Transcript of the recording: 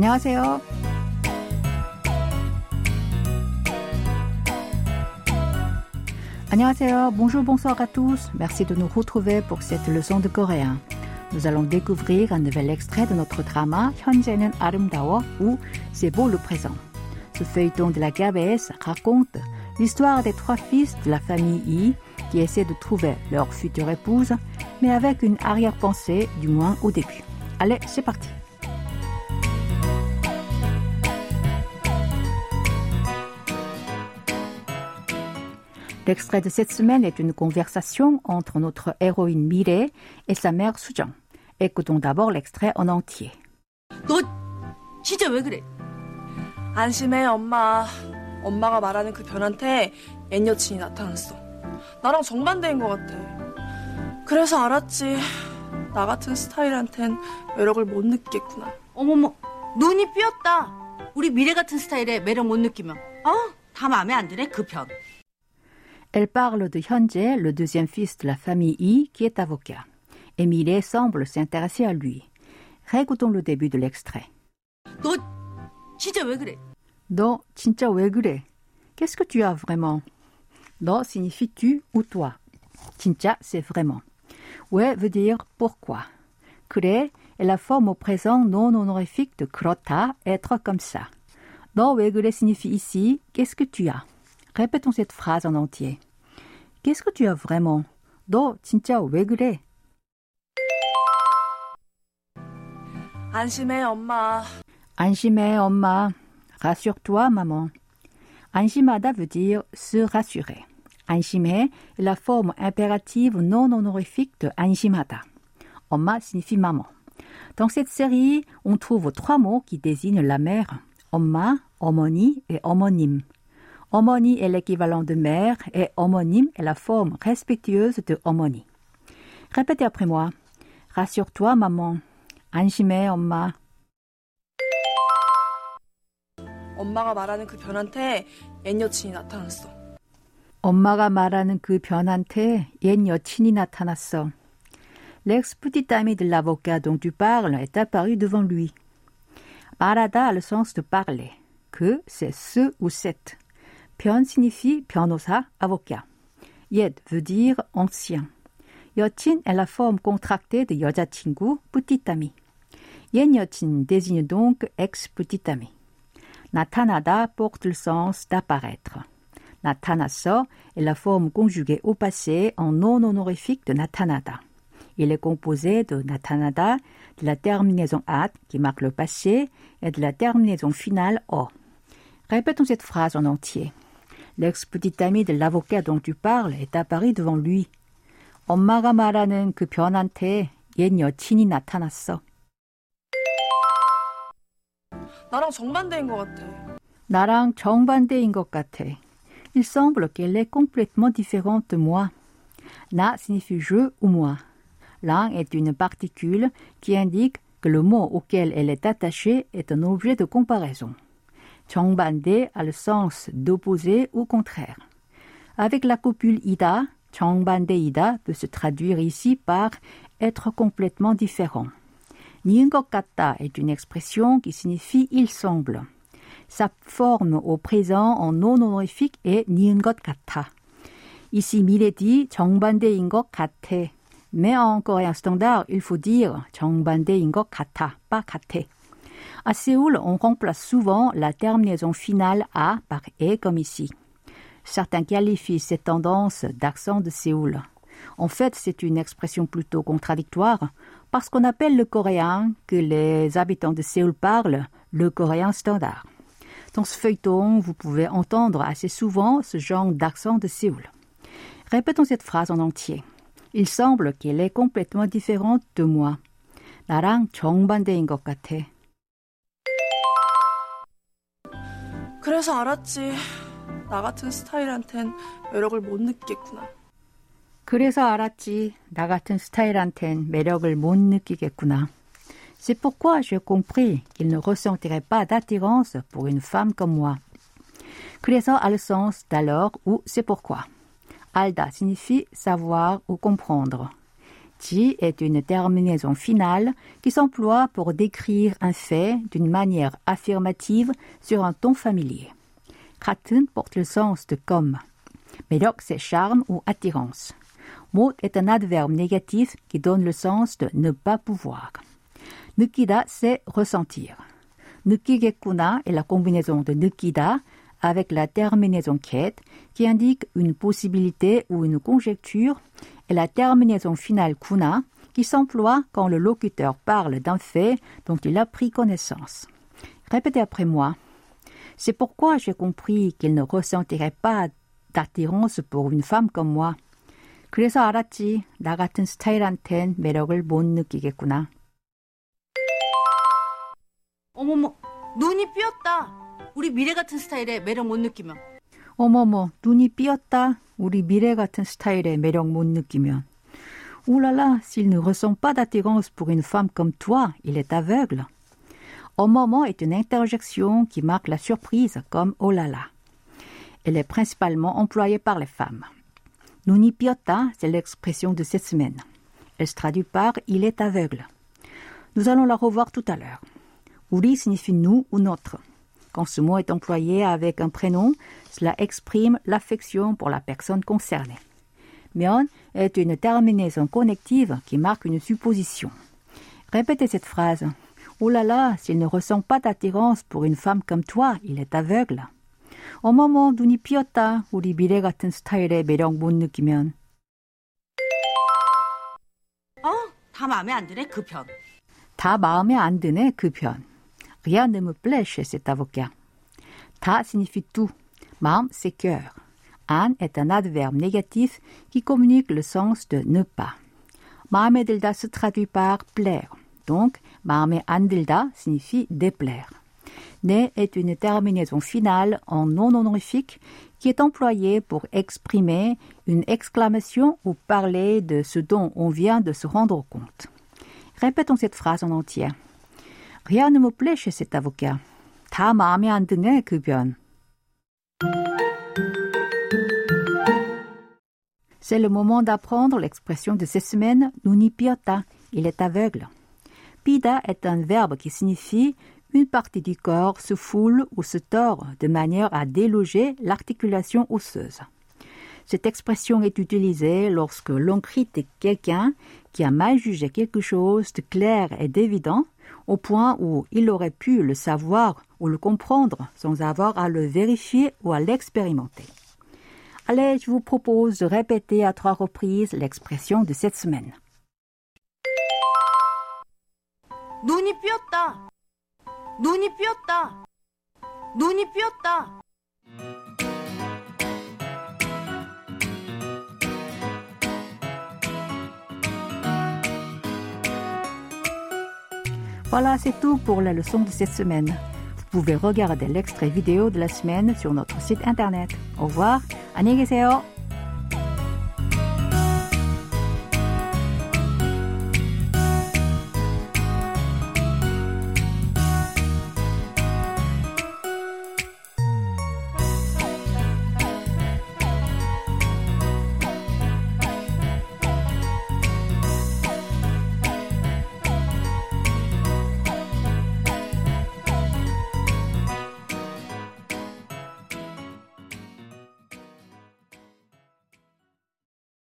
안녕하세요. Annyeonghaseyo, bonjour, bonsoir à tous. Merci de nous retrouver pour cette leçon de coréen. Nous allons découvrir un nouvel extrait de notre drama 현재는 아름다워 ou C'est beau le présent. Ce feuilleton de la KBS raconte l'histoire des trois fils de la famille Yi qui essaient de trouver leur future épouse, mais avec une arrière-pensée, du moins au début. Allez, c'est parti. L'extrait de cette semaine est une conversation entre notre héroïne Mireille et sa mère Sujang. Écoutons d'abord l'extrait en entier. 너 진짜 왜 그래? 안심해 엄마. 엄마가 말하는 그 변한테 옛 여친이 나타났어. 나랑 정반대인 것 같아. 그래서 알았지. 나 같은 스타일한텐 매력을 못 느끼겠구나. 어머머, 눈이 삐었다. 우리 미래 같은 스타일에 매력 못 느끼면 어? 다 마음에 안 드네 그 편. Elle parle de Hyunjae, le deuxième fils de la famille Yi, qui est avocat. Et Mireille semble s'intéresser à lui. Récoutons le début de l'extrait. 너 진짜 왜 그래? 너 진짜 왜 그래? Qu'est-ce que tu as vraiment? 너 signifie tu ou toi. 진짜 c'est vraiment. 왜 veut dire pourquoi. 그래 est la forme au présent non honorifique de 그렇다, être comme ça. 너 왜 그래 signifie ici qu'est-ce que tu as. Répétons cette phrase en entier. Qu'est-ce que tu as vraiment? 너 진짜 왜 그래? 안심해 엄마. 안심해 엄마. Rassure-toi maman. 안심하다 veut dire se rassurer. 안심해 est la forme impérative non honorifique de 안심하다. 엄마 signifie maman. Dans cette série, on trouve trois mots qui désignent la mère. 엄마, 어머니 et 어 머님. 어머니 est l'équivalent de mère et 어머님 est la forme respectueuse de 어머니. Répétez après moi. Rassure-toi maman. 안심해 엄마. 엄마가 말하는 그 변한테 옛 여친이 나타났어. 엄마가 말하는 그 변한테 옛 여친이 나타났어. L'ex petit ami de l'avocat dont tu parles est apparu devant lui. 말하다 a le sens de parler. Que, c'est ce ou cette. 변 signifie 변호사, avocat. 옛 veut dire ancien. 여친 est la forme contractée de 여자친구, petit ami. 옛 여친 désigne donc ex petit ami. 나타나다 porte le sens d'apparaître. 나타났어 est la forme conjuguée au passé en non honorifique de 나타나다. Il est composé de 나타나다, de la terminaison at qui marque le passé et de la terminaison finale o. Répétons cette phrase en entier. L'ex-petit ami de l'avocat dont tu parles est apparu devant lui. 엄마가 말하는 그 변한테 옛 여친이 나타났어. 나랑 정반대인 것 같아. 나랑 정반대인 것 같아. Il semble qu'elle est complètement différente de moi. Na signifie je ou moi. Lang est une particule qui indique que le mot auquel elle est attachée est un objet de comparaison. 정반대 a le sens d'opposé ou contraire. Avec la copule ida, 정반대이다 peut se traduire ici par être complètement différent. 니은 것 같다 est une expression qui signifie il semble. Sa forme au présent en non honorifique est 니은 것 같아. Ici, Milady, 정반대인 것 같아. Mais en coréen standard, il faut dire 정반대인 것 같아, pas 같아. À Séoul, on remplace souvent la terminaison finale a par e comme ici. Certains qualifient cette tendance d'accent de Séoul. En fait, c'est une expression plutôt contradictoire parce qu'on appelle le coréen que les habitants de Séoul parlent le coréen standard. Dans ce feuilleton, vous pouvez entendre assez souvent ce genre d'accent de Séoul. Répétons cette phrase en entier. Il semble qu'elle est complètement différente de moi. 나랑 정반대인 것 같아. 그래서 알았지. 나 같은 스타일한텐 매력을 못 느끼겠구나. 그래서 알았지. 나 같은 스타일한텐 매력을 못 느끼겠구나. C'est pourquoi j'ai compris qu'il ne ressentirait pas d'attirance pour une femme comme moi. 그래서 sens d'alors ou c'est pourquoi. Alda signifie savoir ou comprendre. partie est une terminaison finale qui s'emploie pour décrire un fait d'une manière affirmative sur un ton familier. Katun porte le sens de comme. Médoc, c'est charme ou attirance. Mot est un adverbe négatif qui donne le sens de ne pas pouvoir. Nukida, c'est ressentir. Nukigekuna est la combinaison de nukida avec la terminaison ket qui indique une possibilité ou une conjecture et la terminaison finale kuna qui s'emploie quand le locuteur parle d'un fait dont il a pris connaissance. Répétez après moi. C'est pourquoi j'ai compris qu'il ne ressentirait pas d'attirance pour une femme comme moi. 그래서 알았지. 나 같은 스타일한텐 매력을 못 느끼겠구나. 어머머, 눈이 삐었다. 우리 미래 같은 스타일에 매력 못 느끼면. 어머머, 눈이 삐었다. 우리 미래 같은 스타일의 매력 못 느끼면. Oulala, s'il ne ressent pas d'attirance pour une femme comme toi, il est aveugle. Omomo est une interjection qui marque la surprise comme oh là là. Elle est principalement employée par les femmes. Nuni piota, c'est l'expression de cette semaine. Elle se traduit par il est aveugle. Nous allons la revoir tout à l'heure. Uri signifie nous ou notre. Quand ce mot est employé avec un prénom, cela exprime l'affection pour la personne concernée. Mion est une terminaison connective qui marque une supposition. Répétez cette phrase. Oh là là, s'il ne ressent pas d'attirance pour une femme comme toi, il est aveugle. 어머머, 눈이 피었다. 우리 미래 같은 스타일의 매력 못 느끼면. 어? 다 마음에 안 드네, 그 편. 다 마음에 안 드네, 그 편. Rien ne me plaît chez cet avocat. Ta signifie tout. Mam, c'est cœur. An est un adverbe négatif qui communique le sens de ne pas. Maamedilda se traduit par plaire. Donc, Maame Andilda signifie déplaire. Ne est une terminaison finale en non honorifique qui est employée pour exprimer une exclamation ou parler de ce dont on vient de se rendre compte. Répétons cette phrase en entière. Rien ne me plaît chez cet avocat. 다 마음에 안 드네, 그 변. C'est le moment d'apprendre l'expression de cette semaine, nuni piota. Il est aveugle. Pida est un verbe qui signifie une partie du corps se foule ou se tord de manière à déloger l'articulation osseuse. Cette expression est utilisée lorsque l'on critique quelqu'un qui a mal jugé quelque chose de clair et d'évident au point où il aurait pu le savoir ou le comprendre sans avoir à le vérifier ou à l'expérimenter. Allez, je vous propose de répéter à trois reprises l'expression de cette semaine. 눈이 삐었다. 눈이 삐었다. 눈이 삐었다. Voilà, c'est tout pour la leçon de cette semaine. Vous pouvez regarder l'extrait vidéo de la semaine sur notre site internet. Au revoir, 안녕히 계세요.